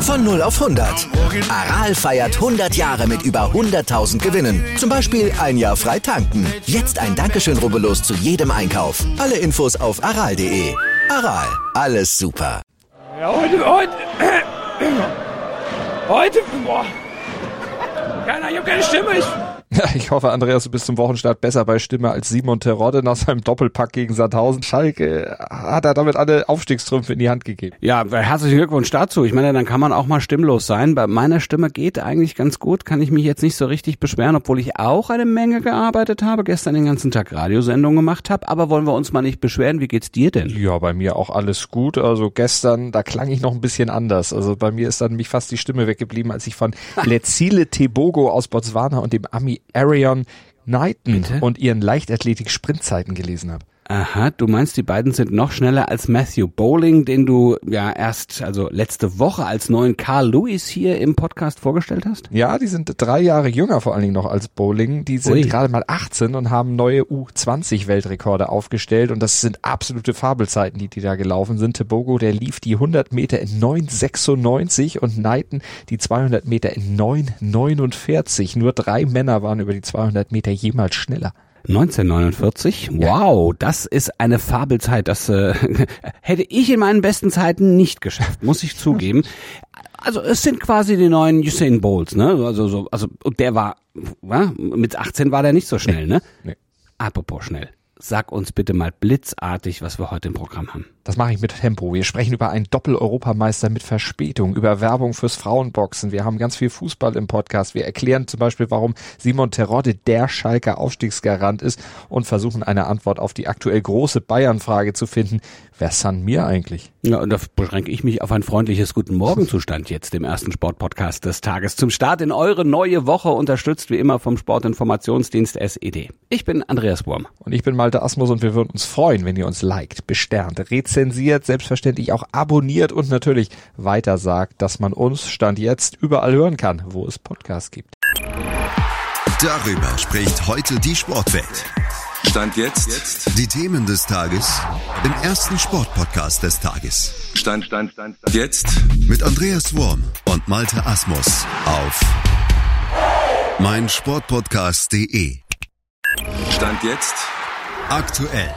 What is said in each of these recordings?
Von 0 auf 100. Aral feiert 100 Jahre mit über 100.000 Gewinnen. Zum Beispiel ein Jahr frei tanken. Jetzt ein Dankeschön, rubbellos zu jedem Einkauf. Alle Infos auf aral.de. Aral, alles super. Ja, heute, heute, heute, boah. Keiner, ich hab keine Stimme. Ich, Ja, ich hoffe, Andreas, du bist zum Wochenstart besser bei Stimme als Simon Terodde nach seinem Doppelpack gegen Sandhausen. Schalke hat er damit alle Aufstiegstrümpfe in die Hand gegeben. Ja, herzlichen Glückwunsch dazu. Ich meine, dann kann man auch mal stimmlos sein. Bei meiner Stimme geht eigentlich ganz gut, kann ich mich jetzt nicht so richtig beschweren, obwohl ich auch eine Menge gearbeitet habe, gestern den ganzen Tag Radiosendungen gemacht habe. Aber wollen wir uns mal nicht beschweren, wie geht's dir denn? Ja, bei mir auch alles gut. Also gestern, da klang ich noch ein bisschen anders. Also bei mir ist dann mich fast die Stimme weggeblieben, als ich von Lezile Tebogo aus Botswana und dem Ami Arion Knighton Bitte? und ihren Leichtathletik-Sprintzeiten gelesen habe. Aha, du meinst, die beiden sind noch schneller als Matthew Bowling, den du ja erst, also letzte Woche als neuen Carl Lewis hier im Podcast vorgestellt hast? Ja, die sind drei Jahre jünger vor allen Dingen noch als Bowling. Die sind Ui. gerade mal 18 und haben neue U20-Weltrekorde aufgestellt und das sind absolute Fabelzeiten, die die da gelaufen sind. Tebogo, der lief die 100 Meter in 9,96 und Knighton die 200 Meter in 9,49. Nur drei Männer waren über die 200 Meter jemals schneller. 1949? Wow, das ist eine Fabelzeit. Das äh, hätte ich in meinen besten Zeiten nicht geschafft, muss ich zugeben. Also es sind quasi die neuen Usain Bolts, ne? Also so, also und der war, wa? mit 18 war der nicht so schnell, ne? Nee. Apropos schnell. Sag uns bitte mal blitzartig, was wir heute im Programm haben. Das mache ich mit Tempo. Wir sprechen über einen Doppel-Europameister mit Verspätung, über Werbung fürs Frauenboxen. Wir haben ganz viel Fußball im Podcast. Wir erklären zum Beispiel, warum Simon Terodde der Schalker Aufstiegsgarant ist und versuchen eine Antwort auf die aktuell große Bayern-Frage zu finden. Wer san mir eigentlich? Ja, und da beschränke ich mich auf ein freundliches Guten Morgen Zustand jetzt im ersten Sportpodcast des Tages. Zum Start in eure neue Woche, unterstützt wie immer vom Sportinformationsdienst SED. Ich bin Andreas Wurm. Und ich bin Malte Asmus und wir würden uns freuen, wenn ihr uns liked, besternt, rezensiert, selbstverständlich auch abonniert und natürlich weitersagt, dass man uns Stand jetzt überall hören kann, wo es Podcasts gibt. Darüber spricht heute die Sportwelt. Stand jetzt. Die Themen des Tages im ersten Sportpodcast des Tages. Stand, Stand, Stand, Stand. Jetzt. Mit Andreas Worm und Malte Asmus auf meinsportpodcast.de. Stand jetzt. Aktuell.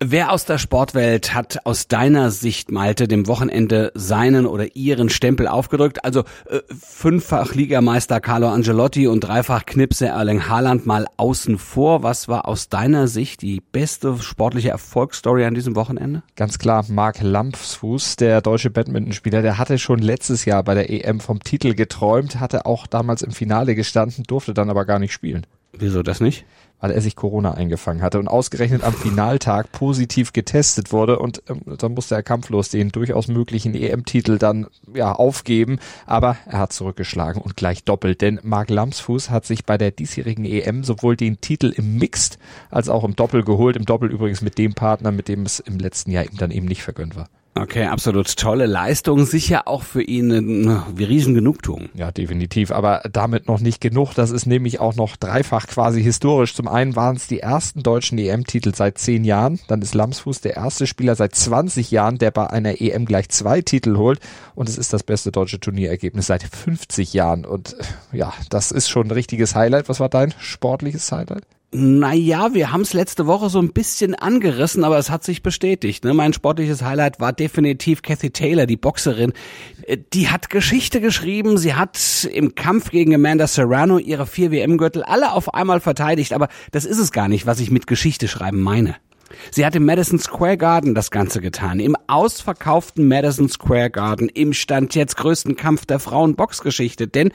Wer aus der Sportwelt hat aus deiner Sicht, Malte, dem Wochenende seinen oder ihren Stempel aufgedrückt? Also äh, fünffach Ligameister Carlo Angelotti und dreifach Knipse Erling Haaland mal außen vor. Was war aus deiner Sicht die beste sportliche Erfolgsstory an diesem Wochenende? Ganz klar, Mark Lampsfuß, der deutsche Badmintonspieler, der hatte schon letztes Jahr bei der EM vom Titel geträumt, hatte auch damals im Finale gestanden, durfte dann aber gar nicht spielen, Wieso das nicht? weil er sich Corona eingefangen hatte und ausgerechnet am Finaltag positiv getestet wurde und ähm, dann musste er kampflos den durchaus möglichen EM-Titel dann ja aufgeben, aber er hat zurückgeschlagen und gleich doppelt, denn Mark Lampsfuß hat sich bei der diesjährigen EM sowohl den Titel im Mixed als auch im Doppel geholt, im Doppel übrigens mit dem Partner, mit dem es im letzten Jahr ihm dann eben nicht vergönnt war. Okay, absolut tolle Leistung. Sicher auch für ihn eine riesen Genugtuung. Ja, definitiv. Aber damit noch nicht genug. Das ist nämlich auch noch dreifach quasi historisch. Zum einen waren es die ersten deutschen EM-Titel seit zehn Jahren. Dann ist Lamsfuß der erste Spieler seit 20 Jahren, der bei einer EM gleich zwei Titel holt. Und es ist das beste deutsche Turnierergebnis seit 50 Jahren. Und ja, das ist schon ein richtiges Highlight. Was war dein sportliches Highlight? Naja, wir haben es letzte Woche so ein bisschen angerissen, aber es hat sich bestätigt. Ne? Mein sportliches Highlight war definitiv Kathy Taylor, die Boxerin. Äh, Die hat Geschichte geschrieben. Sie hat im Kampf gegen Amanda Serrano ihre vier WM-Gürtel alle auf einmal verteidigt. Aber das ist es gar nicht, was ich mit Geschichte schreiben meine. Sie hat im Madison Square Garden das Ganze getan. Im ausverkauften Madison Square Garden. Im Stand jetzt größten Kampf der Frauenboxgeschichte. Denn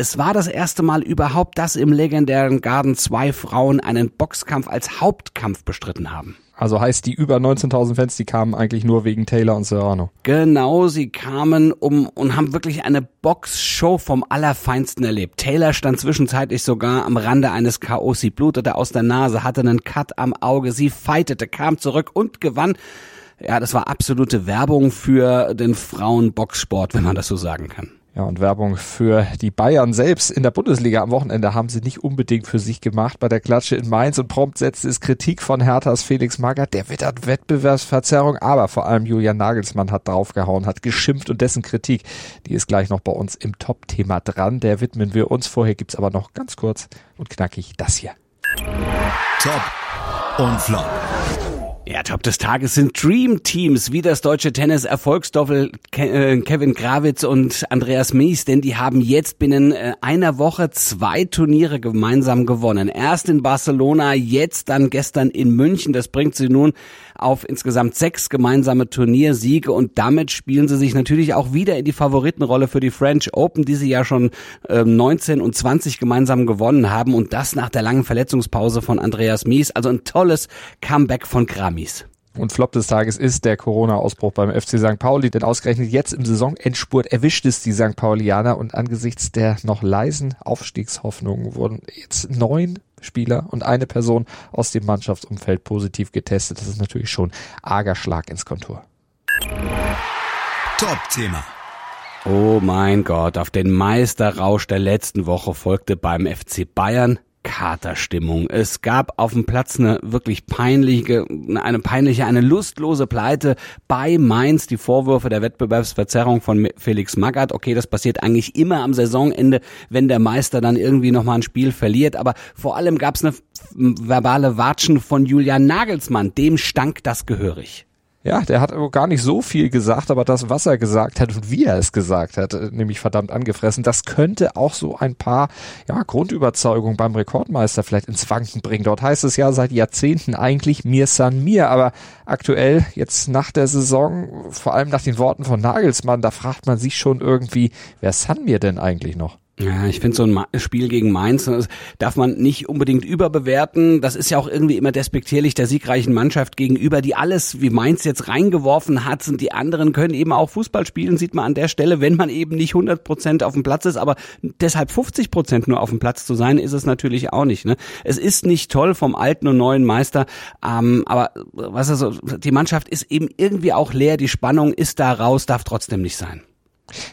es war das erste Mal überhaupt, dass im legendären Garden zwei Frauen einen Boxkampf als Hauptkampf bestritten haben. Also heißt die über 19.000 Fans, die kamen eigentlich nur wegen Taylor und Serrano. Genau, sie kamen um und haben wirklich eine Boxshow vom Allerfeinsten erlebt. Taylor stand zwischenzeitlich sogar am Rande eines K.O. Sie blutete aus der Nase, hatte einen Cut am Auge, sie fightete, kam zurück und gewann. Ja, das war absolute Werbung für den Frauenboxsport, wenn man das so sagen kann. Ja, und Werbung für die Bayern selbst in der Bundesliga am Wochenende haben sie nicht unbedingt für sich gemacht bei der Klatsche in Mainz und prompt setzt es Kritik von Herthas Felix Magath. Der wittert Wettbewerbsverzerrung, aber vor allem Julian Nagelsmann hat draufgehauen, hat geschimpft und dessen Kritik, die ist gleich noch bei uns im Top-Thema dran. Der widmen wir uns. Vorher gibt's aber noch ganz kurz und knackig das hier. Top und Flop. Ja, Top des Tages sind Dream Teams, wie das deutsche Tennis-Erfolgsdoppel äh, Kevin Grawitz und Andreas Mies, denn die haben jetzt binnen äh, einer Woche zwei Turniere gemeinsam gewonnen. Erst in Barcelona, jetzt dann gestern in München. Das bringt sie nun auf insgesamt sechs gemeinsame Turniersiege und damit spielen sie sich natürlich auch wieder in die Favoritenrolle für die French Open, die sie ja schon äh, 19 und 20 gemeinsam gewonnen haben und das nach der langen Verletzungspause von Andreas Mies. Also ein tolles Comeback von Kram. Und Flop des Tages ist der Corona-Ausbruch beim FC St. Pauli, denn ausgerechnet jetzt im Saisonendspurt erwischt es die St. Paulianer und angesichts der noch leisen Aufstiegshoffnungen wurden jetzt neun Spieler und eine Person aus dem Mannschaftsumfeld positiv getestet. Das ist natürlich schon arger Schlag ins Kontur. Top-Thema. Oh mein Gott, auf den Meisterrausch der letzten Woche folgte beim FC Bayern Katerstimmung. Es gab auf dem Platz eine wirklich peinliche, eine peinliche, eine lustlose Pleite bei Mainz. Die Vorwürfe der Wettbewerbsverzerrung von Felix Magath. Okay, das passiert eigentlich immer am Saisonende, wenn der Meister dann irgendwie nochmal ein Spiel verliert. Aber vor allem gab es eine verbale Watschen von Julian Nagelsmann. Dem stank das gehörig. Ja, der hat gar nicht so viel gesagt, aber das, was er gesagt hat und wie er es gesagt hat, äh, nämlich verdammt angefressen, das könnte auch so ein paar ja, Grundüberzeugungen beim Rekordmeister vielleicht ins Wanken bringen. Dort heißt es ja seit Jahrzehnten eigentlich mir san mir, aber aktuell jetzt nach der Saison, vor allem nach den Worten von Nagelsmann, da fragt man sich schon irgendwie, wer san mir denn eigentlich noch? Ja, ich finde so ein Spiel gegen Mainz darf man nicht unbedingt überbewerten. Das ist ja auch irgendwie immer despektierlich der siegreichen Mannschaft gegenüber, die alles wie Mainz jetzt reingeworfen hat und die anderen können eben auch Fußball spielen, sieht man an der Stelle, wenn man eben nicht 100 Prozent auf dem Platz ist, aber deshalb 50 Prozent nur auf dem Platz zu sein, ist es natürlich auch nicht. Ne? Es ist nicht toll vom alten und neuen Meister, ähm, aber was also, die Mannschaft ist eben irgendwie auch leer, die Spannung ist da raus, darf trotzdem nicht sein.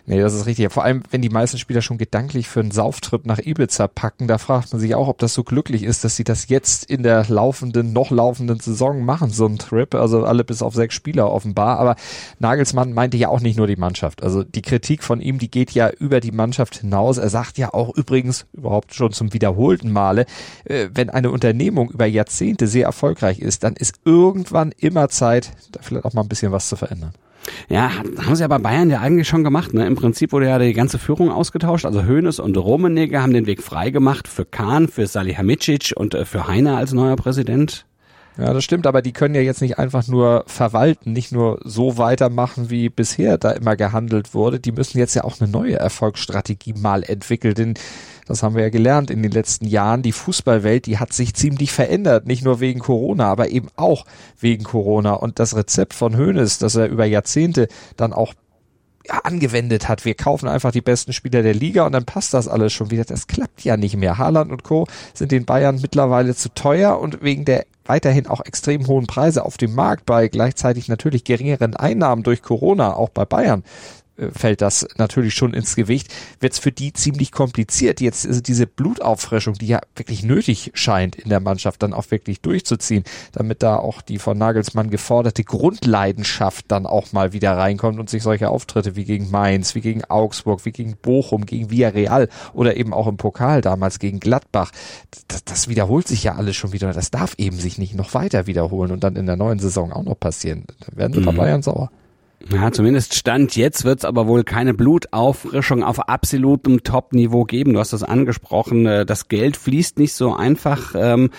Nee, das ist richtig. Vor allem, wenn die meisten Spieler schon gedanklich für einen Sauftrip nach Ibiza packen, da fragt man sich auch, ob das so glücklich ist, dass sie das jetzt in der laufenden, noch laufenden Saison machen, so ein Trip. Also alle bis auf sechs Spieler offenbar. Aber Nagelsmann meinte ja auch nicht nur die Mannschaft. Also die Kritik von ihm, die geht ja über die Mannschaft hinaus. Er sagt ja auch übrigens überhaupt schon zum wiederholten Male, äh, wenn eine Unternehmung über Jahrzehnte sehr erfolgreich ist, dann ist irgendwann immer Zeit, da vielleicht auch mal ein bisschen was zu verändern. Ja, haben sie ja bei Bayern ja eigentlich schon gemacht. Ne? Im Prinzip wurde ja die ganze Führung ausgetauscht. Also Hoeneß und Rummenigge haben den Weg frei gemacht für Kahn, für Salihamidzic und äh, für Heiner als neuer Präsident. Ja, das stimmt, aber die können ja jetzt nicht einfach nur verwalten, nicht nur so weitermachen, wie bisher da immer gehandelt wurde. Die müssen jetzt ja auch eine neue Erfolgsstrategie mal entwickeln, denn das haben wir ja gelernt in den letzten Jahren. Die Fußballwelt, die hat sich ziemlich verändert. Nicht nur wegen Corona, aber eben auch wegen Corona. Und das Rezept von Hoeneß, das er über Jahrzehnte dann auch ja, angewendet hat. Wir kaufen einfach die besten Spieler der Liga und dann passt das alles schon wieder. Das klappt ja nicht mehr. Haaland und Co. sind den Bayern mittlerweile zu teuer und wegen der weiterhin auch extrem hohen Preise auf dem Markt bei gleichzeitig natürlich geringeren Einnahmen durch Corona, auch bei Bayern, fällt das natürlich schon ins Gewicht, wird es für die ziemlich kompliziert. Jetzt ist diese Blutauffrischung, die ja wirklich nötig scheint in der Mannschaft, dann auch wirklich durchzuziehen, damit da auch die von Nagelsmann geforderte Grundleidenschaft dann auch mal wieder reinkommt und sich solche Auftritte wie gegen Mainz, wie gegen Augsburg, wie gegen Bochum, gegen Villarreal oder eben auch im Pokal damals gegen Gladbach, das, das wiederholt sich ja alles schon wieder. Das darf eben sich nicht noch weiter wiederholen und dann in der neuen Saison auch noch passieren. Da werden sie mhm. bei Bayern sauer. Ja, zumindest Stand jetzt wird es aber wohl keine Blutauffrischung auf absolutem Top-Niveau geben. Du hast das angesprochen, äh, das Geld fließt nicht so einfach. Ähm,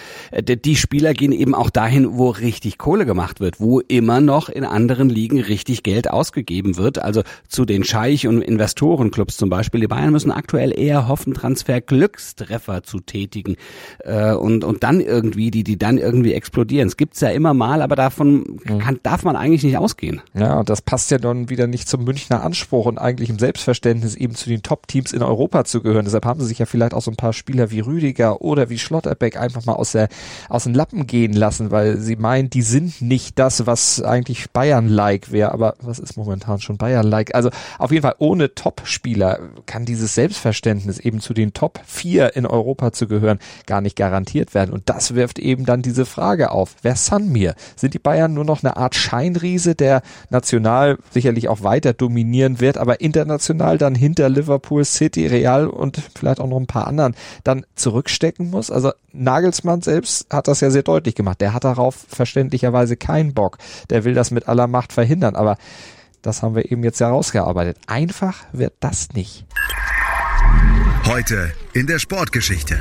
die Spieler gehen eben auch dahin, wo richtig Kohle gemacht wird, wo immer noch in anderen Ligen richtig Geld ausgegeben wird. Also zu den Scheich- und Investorenclubs zum Beispiel. Die Bayern müssen aktuell eher hoffen, Transfer-Glückstreffer zu tätigen äh, und, und dann irgendwie, die, die dann irgendwie explodieren. Es gibt's ja immer mal, aber davon kann, darf man eigentlich nicht ausgehen. Ja, und das passt passt ja dann wieder nicht zum Münchner Anspruch und eigentlich im Selbstverständnis eben zu den Top-Teams in Europa zu gehören. Deshalb haben sie sich ja vielleicht auch so ein paar Spieler wie Rüdiger oder wie Schlotterbeck einfach mal aus, der, aus den Lappen gehen lassen, weil sie meinen, die sind nicht das, was eigentlich Bayern-like wäre. Aber was ist momentan schon Bayern-like? Also auf jeden Fall ohne Top-Spieler kann dieses Selbstverständnis eben zu den Top 4 in Europa zu gehören gar nicht garantiert werden. Und das wirft eben dann diese Frage auf. Wer san mir? Sind die Bayern nur noch eine Art Scheinriese, der national sicherlich auch weiter dominieren wird, aber international dann hinter Liverpool City, Real und vielleicht auch noch ein paar anderen dann zurückstecken muss? Also Nagelsmann selbst hat das ja sehr deutlich gemacht. Der hat darauf verständlicherweise keinen Bock. Der will das mit aller Macht verhindern. Aber das haben wir eben jetzt herausgearbeitet. Einfach wird das nicht. Heute in der Sportgeschichte.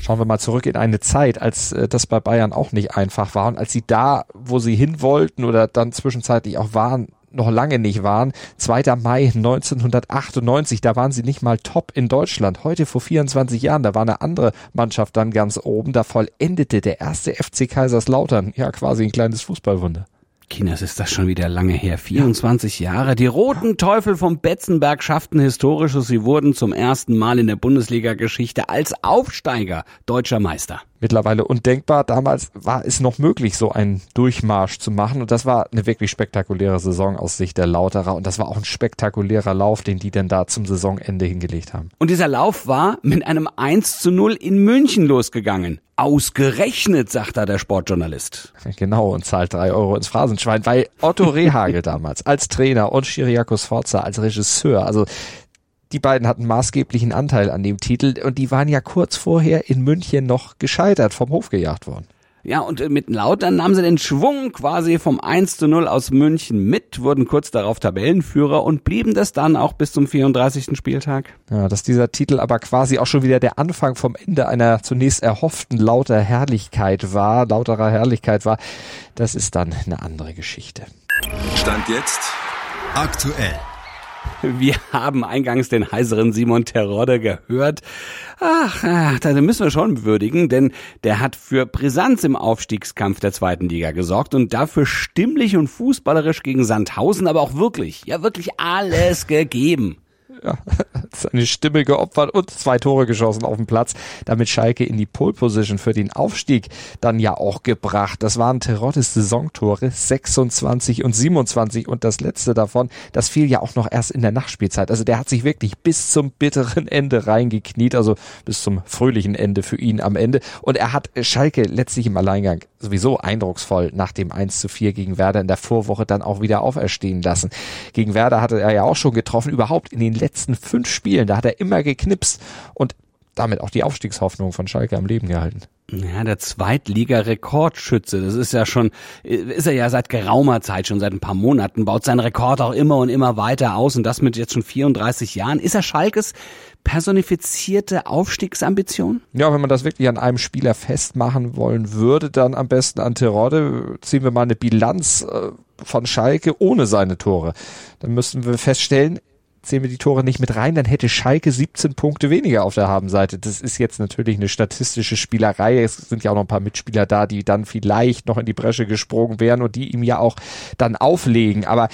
Schauen wir mal zurück in eine Zeit, als äh, das bei Bayern auch nicht einfach war und als sie da, wo sie hin wollten oder dann zwischenzeitlich auch waren, noch lange nicht waren. 2. Mai 1998, da waren sie nicht mal top in Deutschland. Heute vor 24 Jahren, da war eine andere Mannschaft dann ganz oben. Da vollendete der erste FC Kaiserslautern. Ja, quasi ein kleines Fußballwunder. Kinas ist das schon wieder lange her. 24 Jahre. Die Roten Teufel vom Betzenberg schafften Historisches. Sie wurden zum ersten Mal in der Bundesliga-Geschichte als Aufsteiger deutscher Meister mittlerweile undenkbar. Damals war es noch möglich, so einen Durchmarsch zu machen. Und das war eine wirklich spektakuläre Saison aus Sicht der Lauterer. Und das war auch ein spektakulärer Lauf, den die denn da zum Saisonende hingelegt haben. Und dieser Lauf war mit einem 1 zu 0 in München losgegangen. Ausgerechnet, sagt da der Sportjournalist. Genau, und zahlt drei Euro ins Phrasenschwein, weil Otto Rehagel damals als Trainer und Chiriakos Forza als Regisseur, also die beiden hatten maßgeblichen Anteil an dem Titel und die waren ja kurz vorher in München noch gescheitert, vom Hof gejagt worden. Ja, und äh, mit Lautern nahmen sie den Schwung quasi vom 1 zu 0 aus München mit, wurden kurz darauf Tabellenführer und blieben das dann auch bis zum 34. Spieltag. Ja, dass dieser Titel aber quasi auch schon wieder der Anfang vom Ende einer zunächst erhofften lauter Herrlichkeit war, lauterer Herrlichkeit war, das ist dann eine andere Geschichte. Stand jetzt aktuell. Wir haben eingangs den heiseren Simon Terodde gehört. Ach, ach, da müssen wir schon würdigen, denn der hat für Brisanz im Aufstiegskampf der zweiten Liga gesorgt und dafür stimmlich und fußballerisch gegen Sandhausen, aber auch wirklich, ja wirklich alles gegeben ja, seine Stimme geopfert und zwei Tore geschossen auf dem Platz. Damit Schalke in die Pole Position für den Aufstieg dann ja auch gebracht. Das waren Terottes Saisontore 26 und 27 und das letzte davon, das fiel ja auch noch erst in der Nachspielzeit. Also der hat sich wirklich bis zum bitteren Ende reingekniet, also bis zum fröhlichen Ende für ihn am Ende. Und er hat Schalke letztlich im Alleingang sowieso eindrucksvoll nach dem 1 zu 4 gegen Werder in der Vorwoche dann auch wieder auferstehen lassen. Gegen Werder hatte er ja auch schon getroffen, überhaupt in den letzten fünf Spielen, da hat er immer geknipst und damit auch die Aufstiegshoffnung von Schalke am Leben gehalten. Ja, der Zweitliga-Rekordschütze, das ist ja schon, ist er ja seit geraumer Zeit, schon seit ein paar Monaten, baut seinen Rekord auch immer und immer weiter aus und das mit jetzt schon 34 Jahren. Ist er Schalkes personifizierte Aufstiegsambition? Ja, wenn man das wirklich an einem Spieler festmachen wollen würde, dann am besten an Terodde. Ziehen wir mal eine Bilanz äh, von Schalke ohne seine Tore. Dann müssten wir feststellen, zählen wir die Tore nicht mit rein, dann hätte Schalke 17 Punkte weniger auf der Habenseite. Das ist jetzt natürlich eine statistische Spielerei. Es sind ja auch noch ein paar Mitspieler da, die dann vielleicht noch in die Bresche gesprungen wären und die ihm ja auch dann auflegen. Aber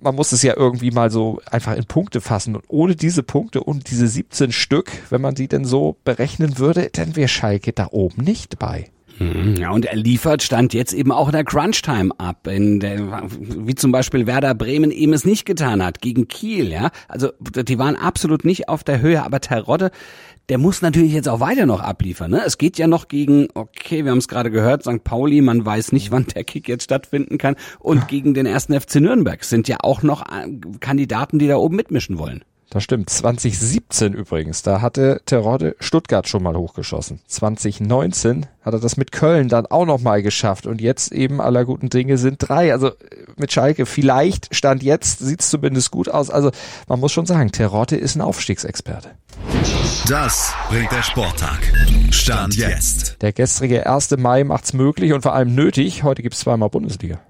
man muss es ja irgendwie mal so einfach in Punkte fassen. Und ohne diese Punkte und diese 17 Stück, wenn man die denn so berechnen würde, dann wäre Schalke da oben nicht bei. Mhm. Ja, und er liefert, stand jetzt eben auch in der Crunch-Time ab, in der, wie zum Beispiel Werder Bremen eben es nicht getan hat, gegen Kiel, ja. Also, die waren absolut nicht auf der Höhe, aber Terodde, der muss natürlich jetzt auch weiter noch abliefern. Ne? Es geht ja noch gegen, okay, wir haben es gerade gehört, St. Pauli, man weiß nicht, wann der Kick jetzt stattfinden kann. Und gegen den ersten FC Nürnberg sind ja auch noch äh, Kandidaten, die da oben mitmischen wollen. Das stimmt. 2017 übrigens, da hatte Terodde Stuttgart schon mal hochgeschossen. 2019 hat er das mit Köln dann auch noch mal geschafft. Und jetzt eben aller guten Dinge sind drei. Also mit Schalke vielleicht, Stand jetzt, sieht es zumindest gut aus. Also man muss schon sagen, Terodde ist ein Aufstiegsexperte. Das bringt der Sporttag. Stand jetzt. Der gestrige 1. Mai macht's möglich und vor allem nötig. Heute gibt's zweimal Bundesliga.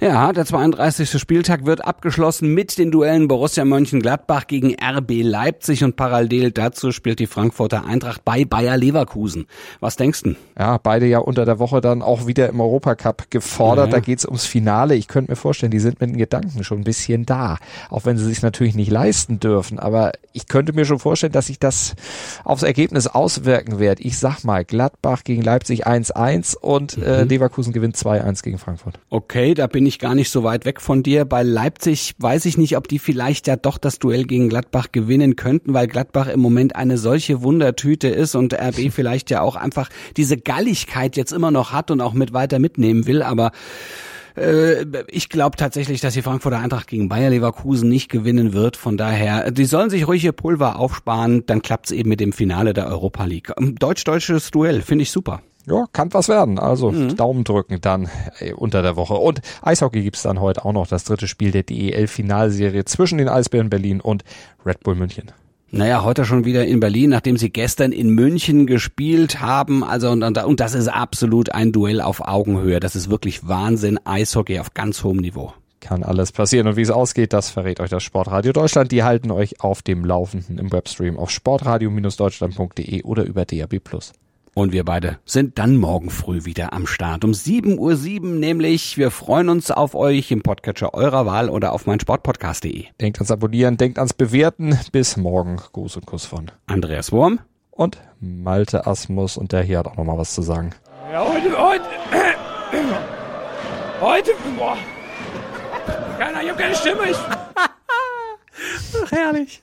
Ja, der 32. Spieltag wird abgeschlossen mit den Duellen Borussia Mönchengladbach gegen RB Leipzig und parallel dazu spielt die Frankfurter Eintracht bei Bayer Leverkusen. Was denkst du? Ja, beide ja unter der Woche dann auch wieder im Europacup gefordert. Ja. Da geht's ums Finale. Ich könnte mir vorstellen, die sind mit den Gedanken schon ein bisschen da. Auch wenn sie sich natürlich nicht leisten dürfen. Aber ich könnte mir schon vorstellen, dass sich das aufs Ergebnis auswirken wird. Ich sag mal, Gladbach gegen Leipzig 1-1 und äh, mhm. Leverkusen gewinnt 2-1 gegen Frankfurt. Okay, da bin ich gar nicht so weit weg von dir. Bei Leipzig weiß ich nicht, ob die vielleicht ja doch das Duell gegen Gladbach gewinnen könnten, weil Gladbach im Moment eine solche Wundertüte ist und RB vielleicht ja auch einfach diese Galligkeit jetzt immer noch hat und auch mit weiter mitnehmen will, aber äh, ich glaube tatsächlich, dass die Frankfurter Eintracht gegen Bayer Leverkusen nicht gewinnen wird. Von daher, die sollen sich ruhig ihr Pulver aufsparen, dann klappt's eben mit dem Finale der Europa League. Deutsch-deutsches Duell, finde ich super. Ja, kann was werden. Also mhm. Daumen drücken dann äh, unter der Woche. Und Eishockey gibt's dann heute auch noch das dritte Spiel der DEL-Finalserie zwischen den Eisbären Berlin und Red Bull München. Naja, heute schon wieder in Berlin, nachdem sie gestern in München gespielt haben. Also und, und, und das ist absolut ein Duell auf Augenhöhe. Das ist wirklich Wahnsinn. Eishockey auf ganz hohem Niveau kann alles passieren. Und wie es ausgeht, das verrät euch das Sportradio Deutschland. Die halten euch auf dem Laufenden im Webstream auf sportradio-deutschland.de oder über DAB+. Und wir beide sind dann morgen früh wieder am Start um 7.07 Uhr nämlich. Wir freuen uns auf euch im Podcatcher eurer Wahl oder auf meinsportpodcast.de. Denkt ans Abonnieren, denkt ans Bewerten. Bis morgen. Gruß und Kuss von Andreas Wurm und Malte Asmus. Und der hier hat auch nochmal was zu sagen. Ja, heute, heute, heute, boah. Keiner, ich hab keine Stimme. Ich Ach, herrlich.